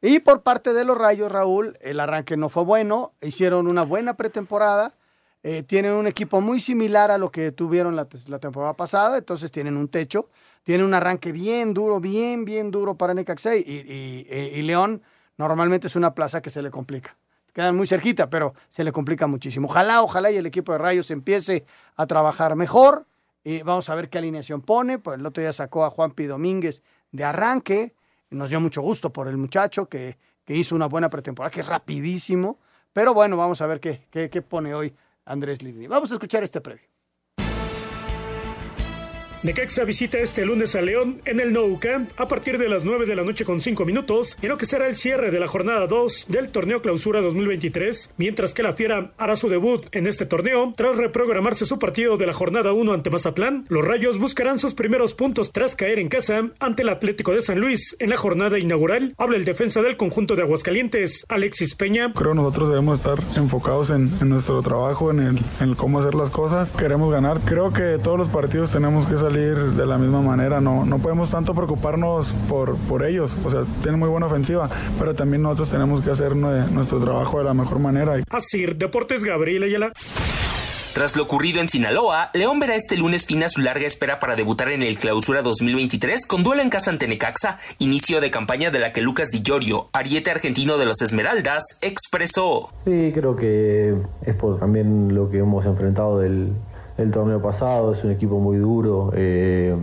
Y por parte de los Rayos, Raúl, el arranque no fue bueno, hicieron una buena pretemporada, eh, tienen un equipo muy similar a lo que tuvieron la, la temporada pasada, entonces tienen un techo, tienen un arranque bien duro, bien, bien duro para Necaxa y, y- y- León normalmente es una plaza que se le complica. Quedan muy cerquita, pero se le complica muchísimo. Ojalá, ojalá y el equipo de Rayos empiece a trabajar mejor. Y vamos a ver qué alineación pone. Pues el otro día sacó a Juan P. Domínguez de arranque. Nos dio mucho gusto por el muchacho que, que hizo una buena pretemporada, que es rapidísimo. Pero bueno, vamos a ver qué, qué, qué pone hoy Andrés Lini. Vamos a escuchar este previo. Necaxa visita este lunes a León en el Nou Camp a partir de las 9 de la noche con 5 minutos en lo que será el cierre de la jornada 2 del torneo Clausura 2023, mientras que la Fiera hará su debut en este torneo tras reprogramarse su partido de la jornada 1 ante Mazatlán. Los Rayos buscarán sus primeros puntos tras caer en casa ante el Atlético de San Luis en la jornada inaugural. Habla el defensa del conjunto de Aguascalientes, Alexis Peña. Creo nosotros debemos estar enfocados en, nuestro trabajo, en el cómo hacer las cosas. Queremos ganar. Creo que todos los partidos tenemos que salir de la misma manera. No, no podemos tanto preocuparnos por, por ellos. O sea, tienen muy buena ofensiva, pero también nosotros tenemos que hacer nue- nuestro trabajo de la mejor manera. Asir Deportes Gabriel Ayala. Tras lo ocurrido en Sinaloa, León verá este lunes fin a su larga espera para debutar en el Clausura 2023 con duelo en casa ante Necaxa, inicio de campaña de la que Lucas Di Giorgio, ariete argentino de los Esmeraldas, expresó. Sí, creo que es por también lo que hemos enfrentado del, del torneo pasado. Es un equipo muy duro, eh,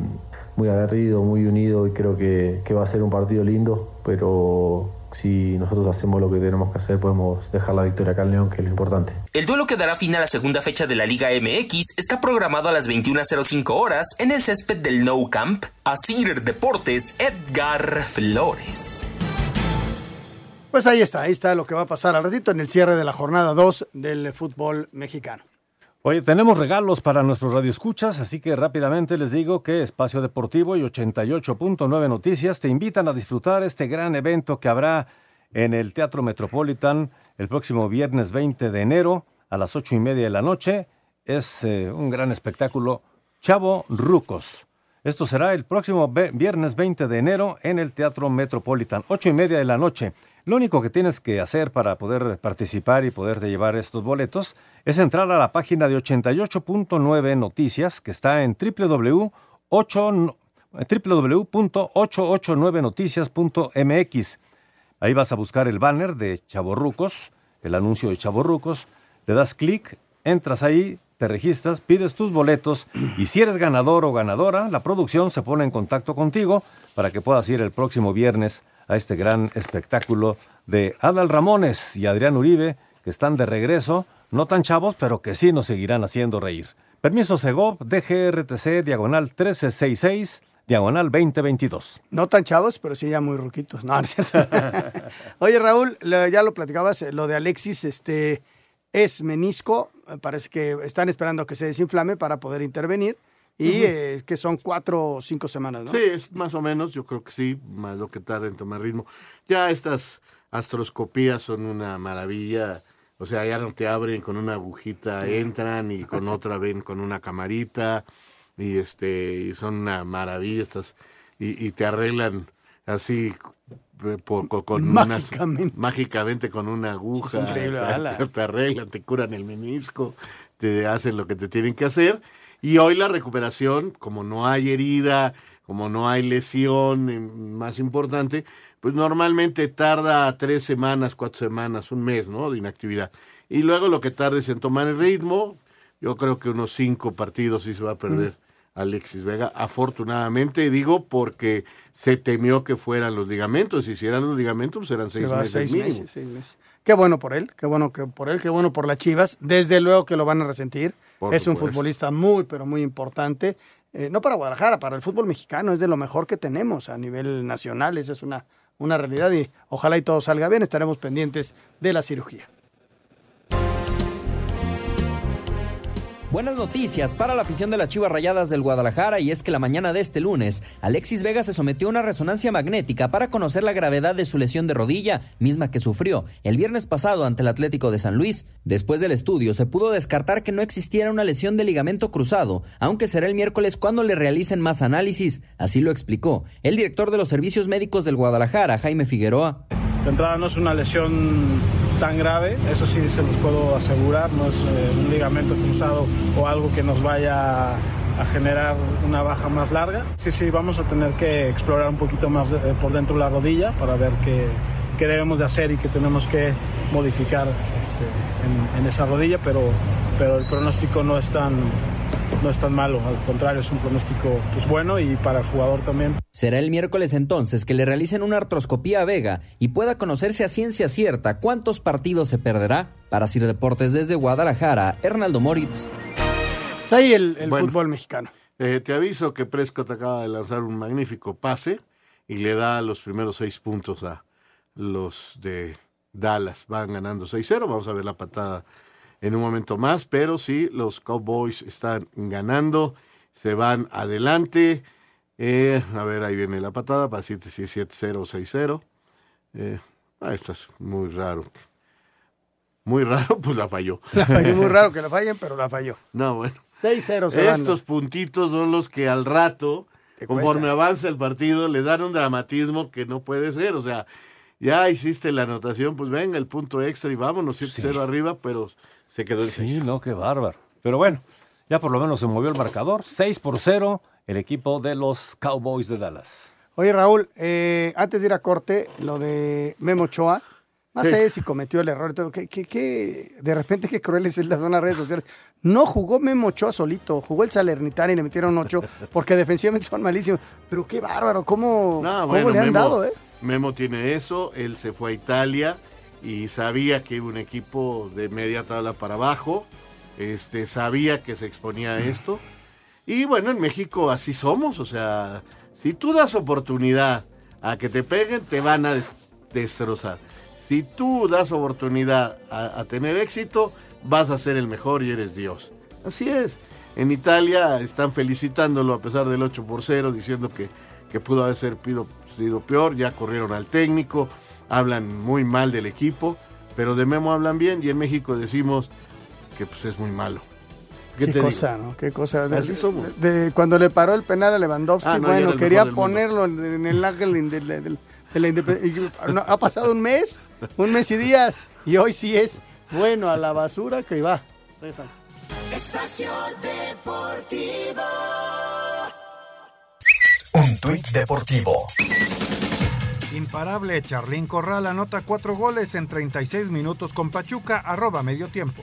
muy aguerrido, muy unido y creo que, que va a ser un partido lindo. Pero si nosotros hacemos lo que tenemos que hacer, podemos dejar la victoria acá en León, que es lo importante. El duelo que dará fin a la segunda fecha de la Liga MX está programado a las 21.05 horas en el césped del No Camp. Asir Deportes, Edgar Flores. Pues ahí está, ahí está lo que va a pasar al ratito en el cierre de la jornada 2 del fútbol mexicano. Oye, tenemos regalos para nuestros radioescuchas, así que rápidamente les digo que Espacio Deportivo y 88.9 Noticias te invitan a disfrutar este gran evento que habrá en el Teatro Metropolitan el próximo viernes 20 de enero a las ocho y media de la noche. Es eh, un gran espectáculo Chavo Rucos. Esto será el próximo viernes 20 de enero en el Teatro Metropolitan, ocho y media de la noche. Lo único que tienes que hacer para poder participar y poderte llevar estos boletos es entrar a la página de 88.9 Noticias, que está en www.8 www.889noticias.mx. Ahí vas a buscar el banner de Chaborrucos, el anuncio de Chaborrucos, le das clic, entras ahí, te registras, pides tus boletos y si eres ganador o ganadora, la producción se pone en contacto contigo para que puedas ir el próximo viernes a este gran espectáculo de Adal Ramones y Adrián Uribe, que están de regreso, no tan chavos, pero que sí nos seguirán haciendo reír. Permiso Segov, DGRTC, diagonal 1366, diagonal 2022. No tan chavos, pero sí ya muy ruquitos. No, no es cierto. [laughs] Oye, Raúl, ya lo platicabas, eh, lo de Alexis, este, es menisco. eh, Parece que están esperando que se desinflame para poder intervenir. Y eh, que son cuatro o cinco semanas, ¿no? Sí, es más o menos, yo creo que sí, más lo que tarda en tomar ritmo. Ya estas astroscopías son una maravilla, o sea, ya no te abren con una agujita, entran y con [laughs] otra ven con una camarita y este y son una maravilla estas y, y te arreglan así eh, por- con, unas- Mágicamente. mágicamente con una aguja, Es increíble, te, te arreglan, te curan el menisco, te hacen lo que te tienen que hacer. Y hoy la recuperación, como no hay herida, como no hay lesión eh, más importante, pues normalmente tarda tres semanas, cuatro semanas, un mes, ¿no? De inactividad. Y luego lo que tardes en tomar el ritmo, yo creo que unos cinco partidos sí se va a perder Alexis Vega. Afortunadamente, digo, porque se temió que fueran los ligamentos. Y si eran los ligamentos, pues eran Se seis meses seis mínimo. meses, seis meses. Qué bueno por él, qué bueno que por él, qué bueno por las Chivas. Desde luego que lo van a resentir. Por es un futbolista muy, pero muy importante. Eh, no para Guadalajara, para el fútbol mexicano. Es de lo mejor que tenemos a nivel nacional. Esa es una, una realidad y ojalá y todo salga bien. Estaremos pendientes de la cirugía. Buenas noticias para la afición de las Chivas Rayadas del Guadalajara y es que la mañana de este lunes, Alexis Vega se sometió a una resonancia magnética para conocer la gravedad de su lesión de rodilla, misma que sufrió el viernes pasado ante el Atlético de San Luis. Después del estudio se pudo descartar que no existiera una lesión de ligamento cruzado, aunque será el miércoles cuando le realicen más análisis, así lo explicó el director de los servicios médicos del Guadalajara, Jaime Figueroa. De entrada no es una lesión tan grave, eso sí se los puedo asegurar, no es eh, un ligamento cruzado o algo que nos vaya a generar una baja más larga. Sí, sí, vamos a tener que explorar un poquito más eh, por dentro de la rodilla para ver qué, qué debemos de hacer y qué tenemos que modificar este, en, en, esa rodilla, pero, pero el pronóstico no es tan, no es tan malo, al contrario, es un pronóstico pues, bueno y para el jugador también. Será el miércoles entonces que le realicen una artroscopía a Vega y pueda conocerse a ciencia cierta cuántos partidos se perderá. Para Sir Deportes desde Guadalajara, Hernaldo Moritz. Está ahí el, el bueno, fútbol mexicano. Eh, te aviso que Prescott acaba de lanzar un magnífico pase y le da los primeros seis puntos a los de Dallas. Van ganando 6-0. Vamos a ver la patada en un momento más, pero sí, los Cowboys están ganando, se van adelante. Eh, a ver, ahí viene la patada para decirte si es 7-0 o 6-0. Eh, ah, esto es muy raro. Muy raro, [laughs] pues la falló. La falló, muy raro [laughs] que la fallen, pero la falló. No, bueno. 6-0 se Estos van. puntitos son los que al rato, conforme avanza el partido, le dan un dramatismo que no puede ser. O sea, ya hiciste la anotación, pues venga, el punto extra y vámonos, 7-0 sí. arriba, pero se quedó en Sí, 6. no, qué bárbaro. Pero bueno, ya por lo menos se movió el marcador. 6 por 0, el equipo de los Cowboys de Dallas. Oye, Raúl, eh, antes de ir a corte, lo de Memo Ochoa, no sí. sé si cometió el error. Que, que, que, de repente, qué crueles es las redes sociales. No jugó Memo Ochoa solito, jugó el Salernitana y le metieron ocho, porque defensivamente son malísimos. Pero qué bárbaro, ¿cómo, no, ¿cómo bueno, le han Memo, dado, eh? Memo tiene eso, él se fue a Italia y sabía que iba un equipo de media tabla para abajo, este, sabía que se exponía a esto. Y bueno, en México así somos, o sea, si tú das oportunidad a que te peguen, te van a des destrozar. Si tú das oportunidad a, a, tener éxito, vas a ser el mejor y eres Dios. Así es. En Italia están felicitándolo a pesar del 8 por 0, diciendo que, que pudo haber sido, sido peor, ya corrieron al técnico, hablan muy mal del equipo, pero de Memo hablan bien y en México decimos que pues es muy malo. ¿Qué, ¿Qué cosa, digo? ¿no? Qué cosa. De, Así somos. De, de, cuando le paró el penal a Lewandowski, ah, no, bueno, quería ponerlo en, en, el ángel de, de, de la independencia. ha pasado un mes, un mes y días, y hoy sí es bueno a la basura que va. Espacio Deportivo. Un tuit deportivo. Imparable, Charlín Corral anota cuatro goles en 36 minutos con Pachuca, arroba medio tiempo.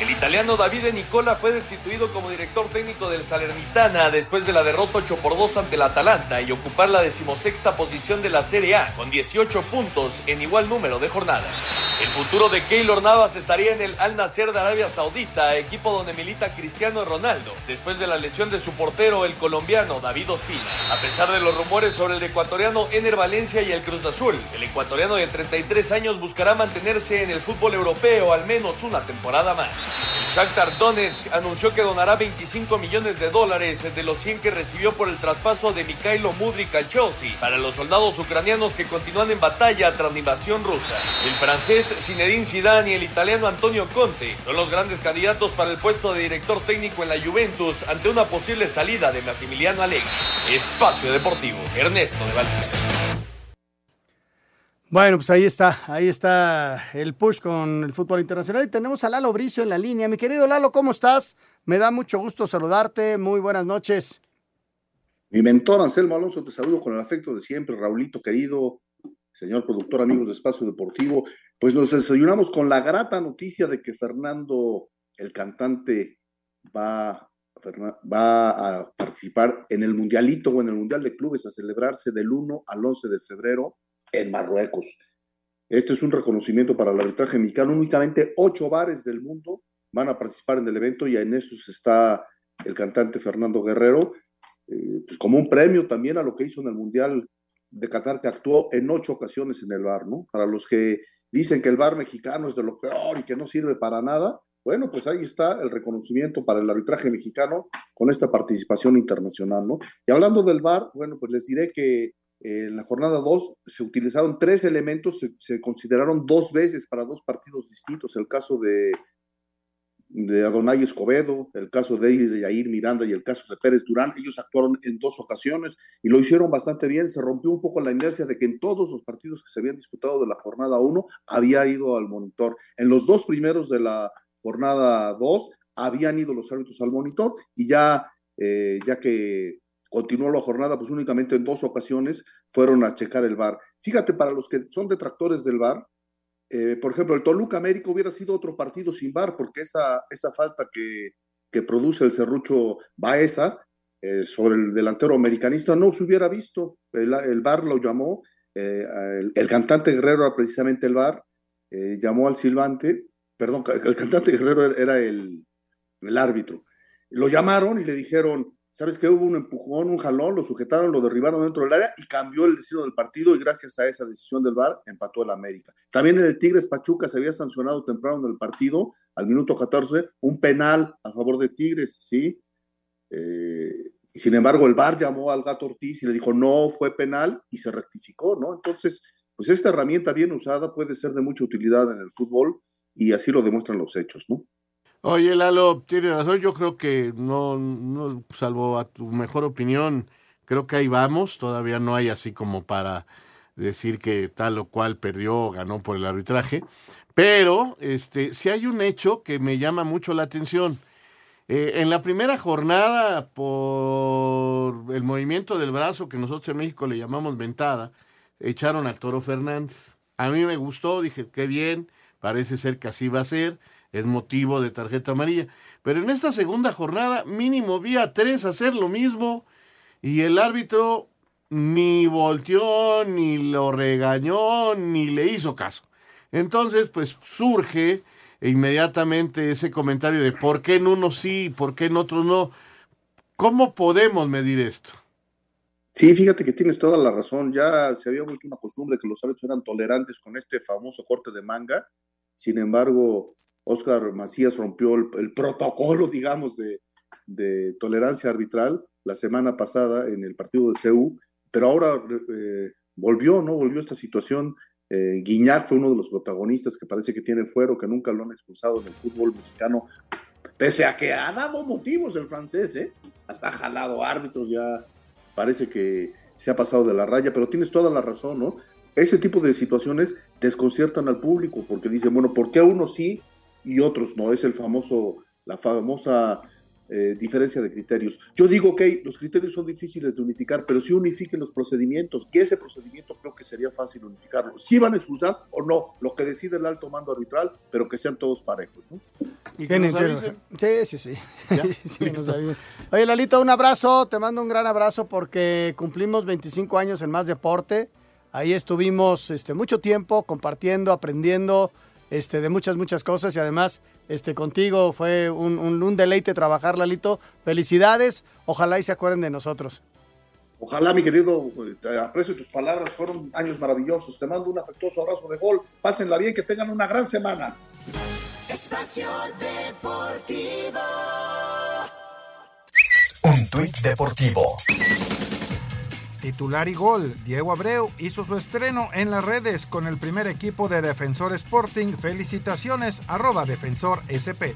El italiano Davide Nicola fue destituido como director técnico del Salernitana después de la derrota 8 por 2 ante el Atalanta y ocupar la decimosexta posición de la Serie A con 18 puntos en igual número de jornadas. El futuro de Keylor Navas estaría en el Al Nasser de Arabia Saudita, equipo donde milita Cristiano Ronaldo, después de la lesión de su portero, el colombiano David Ospina. A pesar de los rumores sobre el ecuatoriano Ener Valencia y el Cruz Azul, el ecuatoriano de 33 años buscará mantenerse en el fútbol europeo al menos una temporada más. El Shakhtar Donetsk anunció que donará 25 millones de dólares de los 100 que recibió por el traspaso de Mikhailo Mudrik al Chelsea para los soldados ucranianos que continúan en batalla tras la invasión rusa. El francés Zinedine Zidane y el italiano Antonio Conte son los grandes candidatos para el puesto de director técnico en la Juventus ante una posible salida de Massimiliano Allegri. Espacio Deportivo, Ernesto de Valdés. Bueno, pues ahí está, ahí está el push con el fútbol internacional. Y tenemos a Lalo Bricio en la línea. Mi querido Lalo, ¿cómo estás? Me da mucho gusto saludarte. Muy buenas noches. Mi mentor Anselmo Alonso, te saludo con el afecto de siempre, Raulito querido, señor productor, amigos de Espacio Deportivo. Pues nos desayunamos con la grata noticia de que Fernando, el cantante, va, va a participar en el Mundialito o en el Mundial de Clubes a celebrarse del 1 al 11 de febrero en Marruecos. Este es un reconocimiento para el arbitraje mexicano. Únicamente ocho bares del mundo van a participar en el evento y en esos está el cantante Fernando Guerrero, eh, pues como un premio también a lo que hizo en el Mundial de Qatar que actuó en ocho ocasiones en el bar, ¿no? Para los que dicen que el bar mexicano es de lo peor y que no sirve para nada, bueno, pues ahí está el reconocimiento para el arbitraje mexicano con esta participación internacional, ¿no? Y hablando del VAR, bueno, pues les diré que en la jornada 2 se utilizaron tres elementos, se, consideraron dos veces para dos partidos distintos. El caso de, de Adonai Escobedo, el caso de Yair Miranda y el caso de Pérez Durán. Ellos actuaron en dos ocasiones y lo hicieron bastante bien. Se rompió un poco la inercia de que en todos los partidos que se habían disputado de la jornada 1 había ido al monitor. En los dos primeros de la jornada 2 habían ido los árbitros al monitor y ya, eh, ya que continuó la jornada, pues únicamente en dos ocasiones fueron a checar el VAR. Fíjate, para los que son detractores del VAR, eh, por ejemplo, el Toluca América hubiera sido otro partido sin VAR, porque esa, esa falta que, que produce el serrucho Baeza eh, sobre el delantero americanista no se hubiera visto. El, el VAR lo llamó, eh, el, el, cantante Guerrero era precisamente el VAR, llamó al silbante perdón, el cantante Guerrero era el, el, árbitro. Lo llamaron y le dijeron, ¿sabes qué? Hubo un empujón, un jalón, lo sujetaron, lo derribaron dentro del área y cambió el destino del partido y gracias a esa decisión del VAR empató el América. También en el Tigres Pachuca se había sancionado temprano en el partido, al minuto 14, un penal a favor de Tigres, ¿sí? Eh, sin embargo, el VAR llamó al Gato Ortiz y le dijo, no fue penal y se rectificó, ¿no? Entonces, pues esta herramienta bien usada puede ser de mucha utilidad en el fútbol y así lo demuestran los hechos, ¿no? Oye, Lalo, tiene razón. Yo creo que no, no, salvo a tu mejor opinión, creo que ahí vamos. Todavía no hay así como para decir que tal o cual perdió o ganó por el arbitraje. Pero este, sí hay un hecho que me llama mucho la atención. Eh, en la primera jornada, por el movimiento del brazo que nosotros en México le llamamos ventada, echaron al Toro Fernández. A mí me gustó, dije, qué bien Parece ser que así va a ser. Es motivo de tarjeta amarilla. Pero en esta segunda jornada, mínimo vi a tres hacer lo mismo. Y el árbitro ni volteó, ni lo regañó, ni le hizo caso. Entonces, pues surge inmediatamente ese comentario de por qué en unos sí, por qué en otros no. ¿Cómo podemos medir esto? Sí, fíjate que tienes toda la razón. Ya se había vuelto una costumbre que los árbitros eran tolerantes con este famoso corte de manga sin embargo, Oscar Macías rompió el, protocolo, digamos, de, tolerancia arbitral la semana pasada en el partido de CEU, pero ahora eh, volvió, ¿no? Volvió esta situación. Eh, Guiñac fue uno de los protagonistas que parece que tiene fuero, que nunca lo han expulsado en el fútbol mexicano, pese a que ha dado motivos el francés, ¿eh? Hasta ha jalado árbitros, ya parece que se ha pasado de la raya, pero tienes toda la razón, ¿no? ese tipo de situaciones desconciertan al público porque dicen, bueno, ¿por qué unos sí y otros no? Es el famoso, la famosa eh, diferencia de criterios. Yo digo que los criterios son difíciles de unificar, pero si unifiquen los procedimientos, y ese procedimiento creo que sería fácil unificarlo. Si van a expulsar o no, lo que decide el alto mando arbitral, pero que sean todos parejos. ¿no? ¿Y que sí, sí, sí. sí [laughs] Oye, Lalito, un abrazo, te mando un gran abrazo porque cumplimos 25 años en Más Deporte. Ahí estuvimos este, mucho tiempo compartiendo, aprendiendo este, de muchas, muchas cosas y además este, contigo fue un, un, un deleite trabajar, Lalito. Felicidades, ojalá y se acuerden de nosotros. Ojalá, mi querido, te aprecio tus palabras, fueron años maravillosos. Te mando un afectuoso abrazo de gol. Pásenla bien, que tengan una gran semana. Espacio Deportivo. Un tuit deportivo. Titular y gol, Diego Abreu hizo su estreno en las redes con el primer equipo de Defensor Sporting. Felicitaciones, arroba Defensor SP.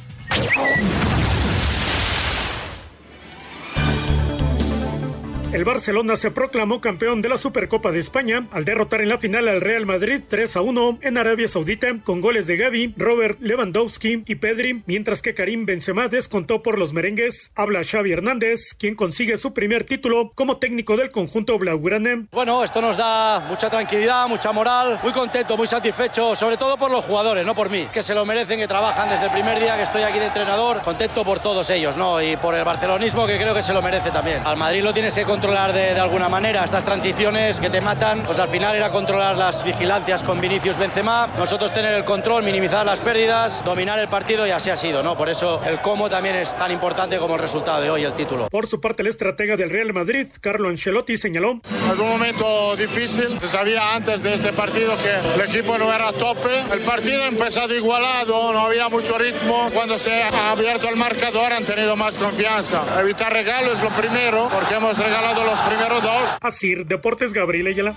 El Barcelona se proclamó campeón de la Supercopa de España al derrotar en la final al Real Madrid 3 a 1 en Arabia Saudita con goles de Gaby, Robert Lewandowski y Pedri, mientras que Karim Benzema descontó por los merengues. Habla Xavi Hernández, quien consigue su primer título como técnico del conjunto blaugrana. Bueno, esto nos da mucha tranquilidad, mucha moral, muy contento, muy satisfecho, sobre todo por los jugadores, no por mí, que se lo merecen, que trabajan desde el primer día que estoy aquí de entrenador, contento por todos ellos, ¿no? Y por el barcelonismo que creo que se lo merece también. Al Madrid lo tienes que contar controlar de, de alguna manera. Estas transiciones que te matan, pues al final era controlar las vigilancias con Vinicius Benzema, nosotros tener el control, minimizar las pérdidas, dominar el partido y así ha sido, ¿no? Por eso el cómo también es tan importante como el resultado de hoy, el título. Por su parte, el estratega del Real Madrid, Carlo Ancelotti, señaló. Es un momento difícil. Se sabía antes de este partido que el equipo no era a tope. El partido ha empezado igualado, no había mucho ritmo. Cuando se ha abierto el marcador han tenido más confianza. Evitar regalos es lo primero, porque hemos regalado los primeros dos. Así, Deportes Gabriel Ayala.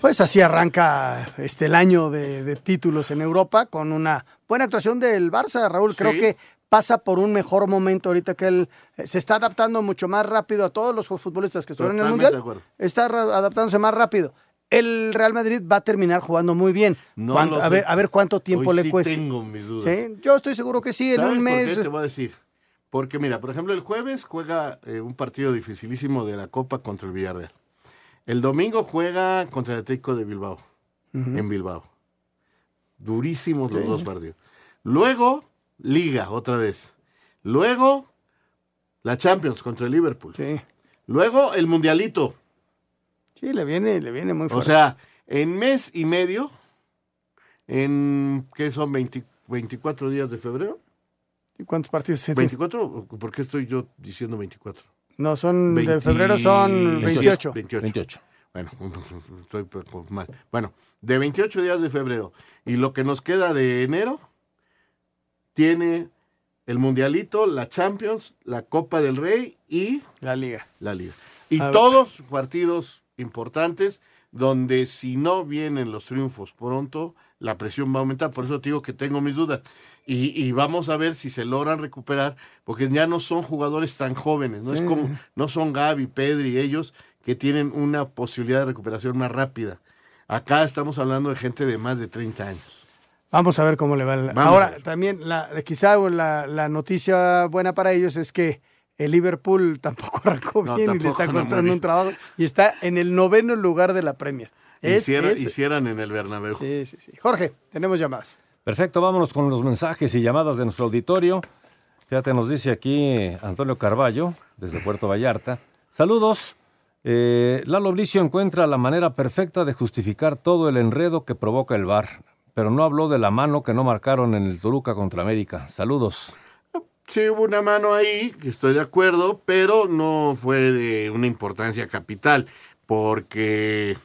Pues así arranca este el año de, de títulos en Europa con una buena actuación del Barça, Raúl. Creo Sí. que pasa por un mejor momento ahorita que él eh, se está adaptando mucho más rápido a todos los futbolistas que estuvieron en el Mundial. Está adaptándose más rápido. El Real Madrid va a terminar jugando muy bien. No ¿Cuánto- lo a, ver, a ver cuánto tiempo Hoy le sí cuesta. tengo mis dudas. Sí, Yo estoy seguro que sí, en ¿Sabes un por mes. qué? Te voy a decir. Porque mira, por ejemplo, el jueves juega eh, un partido dificilísimo de la Copa contra el Villarreal. El domingo juega contra el Atlético de Bilbao, en Bilbao. Durísimos los Sí. dos partidos. Luego, Liga, otra vez. Luego, la Champions contra el Liverpool. Luego, el Mundialito. Sí, le viene, le viene muy O fuerte. sea, en mes y medio, en, ¿qué son? 20 24 días de febrero. ¿Y ¿Cuántos partidos se tiene? ¿24? ¿Por qué estoy yo diciendo 24? No, son de febrero son 28. 28. Bueno, [laughs] estoy mal. Bueno, de 28 días de febrero. Y lo que nos queda de enero tiene el Mundialito, la Champions, la Copa del Rey y la Liga. La Liga. Y A ver. todos partidos importantes donde si no vienen los triunfos pronto, la presión va a aumentar. Por eso te digo que tengo mis dudas. Y, y vamos a ver si se logran recuperar, porque ya no son jugadores tan jóvenes, no es como, no son Gaby, Pedri, ellos que tienen una posibilidad de recuperación más rápida. Acá estamos hablando de gente de más de 30 años. Vamos a ver cómo le va. el- Ahora, también, la, quizá la, la noticia buena para ellos es que el Liverpool [laughs] tampoco arrancó No, bien y le está costando un trabajo y está en el noveno lugar de la Premier. Es- Hiciera- es- Hicieran en el Bernabéu. Sí, sí, sí. Jorge, tenemos llamadas. Perfecto, vámonos con los mensajes y llamadas de nuestro auditorio. Fíjate, nos dice aquí Antonio Carballo, desde Puerto Vallarta. Saludos. Eh, Lalo Bricio encuentra la manera perfecta de justificar todo el enredo que provoca el VAR, pero no habló de la mano que no marcaron en el Toluca contra América. Saludos. Sí, hubo una mano ahí, estoy de acuerdo, pero no fue de una importancia capital, porque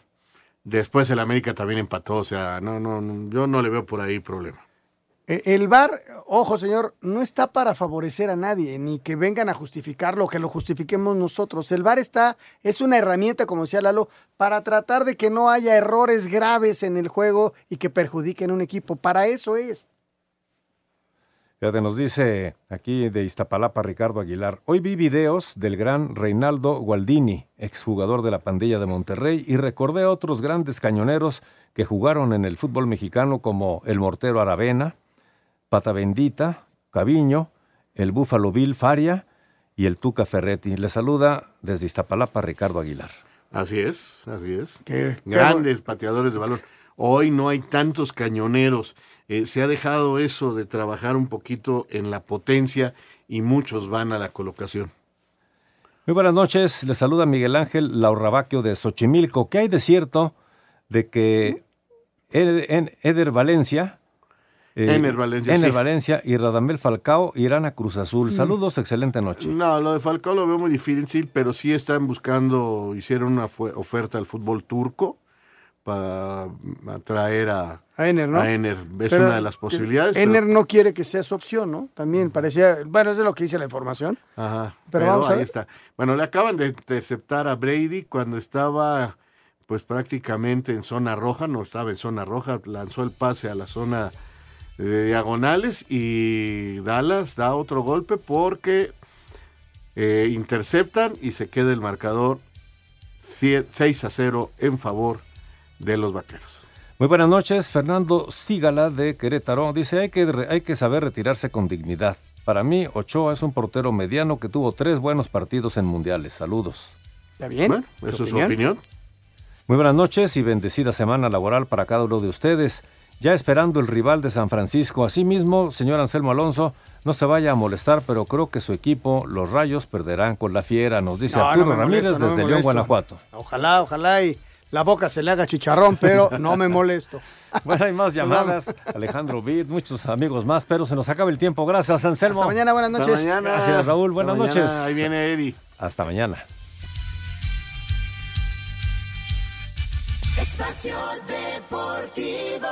después el América también empató, o sea, no, no, no, yo no le veo por ahí problema. Eh, El VAR, ojo señor, no está para favorecer a nadie, ni que vengan a justificarlo, que lo justifiquemos nosotros. El VAR está, es una herramienta, como decía Lalo, para tratar de que no haya errores graves en el juego y que perjudiquen un equipo. Para eso es. Fíjate, nos dice aquí de Iztapalapa Ricardo Aguilar. Hoy vi videos del gran Reinaldo Gualdini, exjugador de la pandilla de Monterrey, y recordé a otros grandes cañoneros que jugaron en el fútbol mexicano como el Mortero Aravena, Pata Bendita, Caviño, el Búfalo Bill Faria y el Tuca Ferretti. Le saluda desde Iztapalapa Ricardo Aguilar. Así es, así es. Qué- Grandes pateadores de balón. Hoy no hay tantos cañoneros. Eh, se ha dejado eso de trabajar un poquito en la potencia y muchos van a la colocación. Muy buenas noches, le saluda Miguel Ángel Laurrabaquio de Xochimilco. ¿Qué hay de cierto de que Ed- en- Eder Valencia, eh, Ener Valencia, Ener sí. Valencia y Radamel Falcao irán a Cruz Azul? Saludos, excelente noche. No, lo de Falcao lo veo muy difícil, pero sí están buscando, hicieron una oferta al fútbol turco para atraer a, A Ener, ¿no? a Ener. Es Pero una de las posibilidades. Ener pero- no quiere que sea su opción, ¿no? También parecía, bueno, es de lo que dice la información. Ajá, Pero pero, vamos a ahí ver. está. Bueno, le acaban de interceptar a Brady cuando estaba pues prácticamente en zona roja, no estaba en zona roja, lanzó el pase a la zona de diagonales y Dallas da otro golpe porque eh, interceptan y se queda el marcador cie- 6 a 0 en favor de los vaqueros. Muy buenas noches, Fernando Sígala de Querétaro. Dice, hay que, hay que saber retirarse con dignidad. Para mí, Ochoa es un portero mediano que tuvo tres buenos partidos en mundiales. Saludos. ¿Está bien? Bueno, ¿Tu eso es su opinión? Muy buenas noches y bendecida semana laboral para cada uno de ustedes. ya esperando el rival de San Francisco. Asimismo, señor Anselmo Alonso, no se vaya a molestar, pero creo que su equipo, los Rayos, perderán con la fiera, nos dice No, Arturo no Ramírez molesto, no me desde León. Guanajuato. Ojalá, ojalá y la boca se le haga chicharrón, pero no me molesto. [laughs] Bueno, hay más llamadas. Alejandro Vid, muchos amigos más, pero se nos acaba el tiempo. Gracias, Anselmo. Hasta mañana, buenas Hasta noches. mañana. Gracias, Raúl. Buenas Hasta mañana. noches. Ahí viene Eddie. Hasta mañana. Espacio Deportivo.